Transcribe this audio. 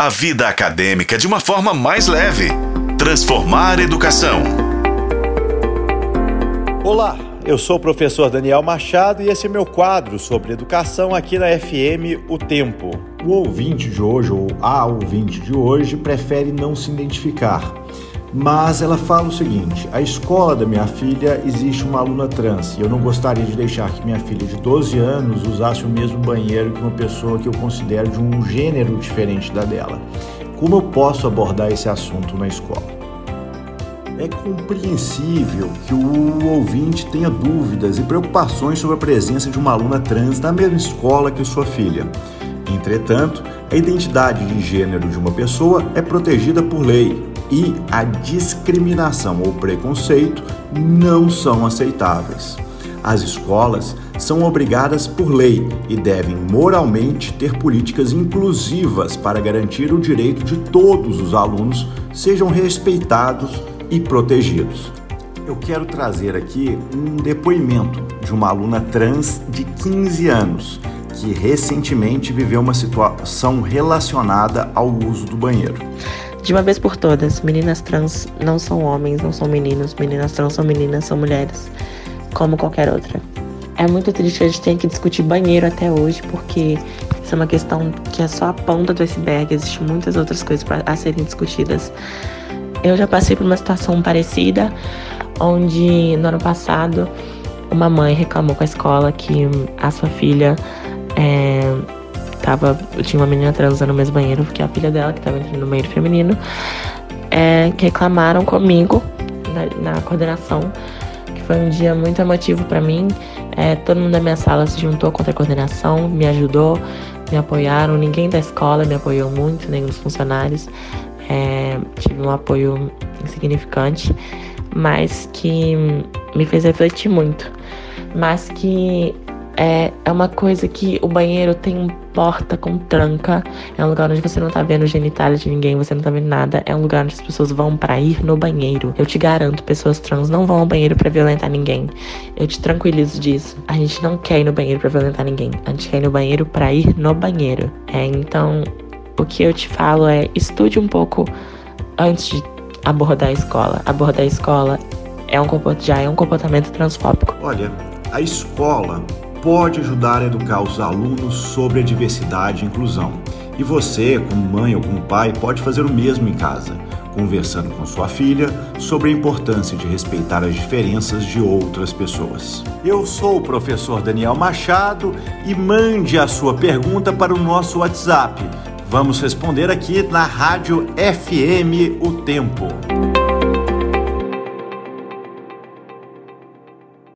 A vida acadêmica de uma forma mais leve. Transformar educação. Olá, eu sou o professor Daniel Machado e esse é meu quadro sobre educação aqui na FM O Tempo. O ouvinte de hoje, ou a ouvinte de hoje, prefere não se identificar mas ela fala o seguinte: a escola da minha filha existe uma aluna trans e eu não gostaria de deixar que minha filha de 12 anos usasse o mesmo banheiro que uma pessoa que eu considero de um gênero diferente da dela. Como eu posso abordar esse assunto na escola? É compreensível que o ouvinte tenha dúvidas e preocupações sobre a presença de uma aluna trans na mesma escola que sua filha. Entretanto, a identidade de gênero de uma pessoa é protegida por lei e a discriminação ou preconceito não são aceitáveis. As escolas são obrigadas por lei e devem moralmente ter políticas inclusivas para garantir o direito de todos os alunos sejam respeitados e protegidos. Eu quero trazer aqui um depoimento de uma aluna trans de 15 anos que recentemente viveu uma situação relacionada ao uso do banheiro. De uma vez por todas, meninas trans não são homens, não são meninos. Meninas trans são meninas, são mulheres, como qualquer outra. É muito triste a gente ter que discutir banheiro até hoje, porque isso é uma questão que é só a ponta do iceberg. Existem muitas outras coisas a serem discutidas. Eu já passei por uma situação parecida, onde no ano passado uma mãe reclamou com a escola que a sua filha é, tava, tinha uma menina transando no mesmo banheiro, porque a filha dela, que tava entrando no banheiro feminino, é, que reclamaram comigo na, na, coordenação, que foi um dia muito emotivo para mim. É, todo mundo da minha sala se juntou contra a coordenação, me ajudou, me apoiaram. Ninguém da escola me apoiou muito, nem os funcionários. É, tive um apoio insignificante, mas que me fez refletir muito. Mas que é, é uma coisa que o banheiro tem porta com tranca. É um lugar onde você não tá vendo genitália de ninguém, você não tá vendo nada. É um lugar onde as pessoas vão para ir no banheiro. Eu te garanto, pessoas trans não vão ao banheiro para violentar ninguém. Eu te tranquilizo disso. A gente não quer ir no banheiro para violentar ninguém. A gente quer ir no banheiro para ir no banheiro. É, então, o que eu te falo é estude um pouco antes de abordar a escola. Abordar a escola é um já é um comportamento transfóbico. Olha, a escola pode ajudar a educar os alunos sobre a diversidade e inclusão. E você, como mãe ou como pai, pode fazer o mesmo em casa, conversando com sua filha sobre a importância de respeitar as diferenças de outras pessoas. Eu sou o professor Daniel Machado e mande a sua pergunta para o nosso WhatsApp. Vamos responder aqui na Rádio FM O Tempo.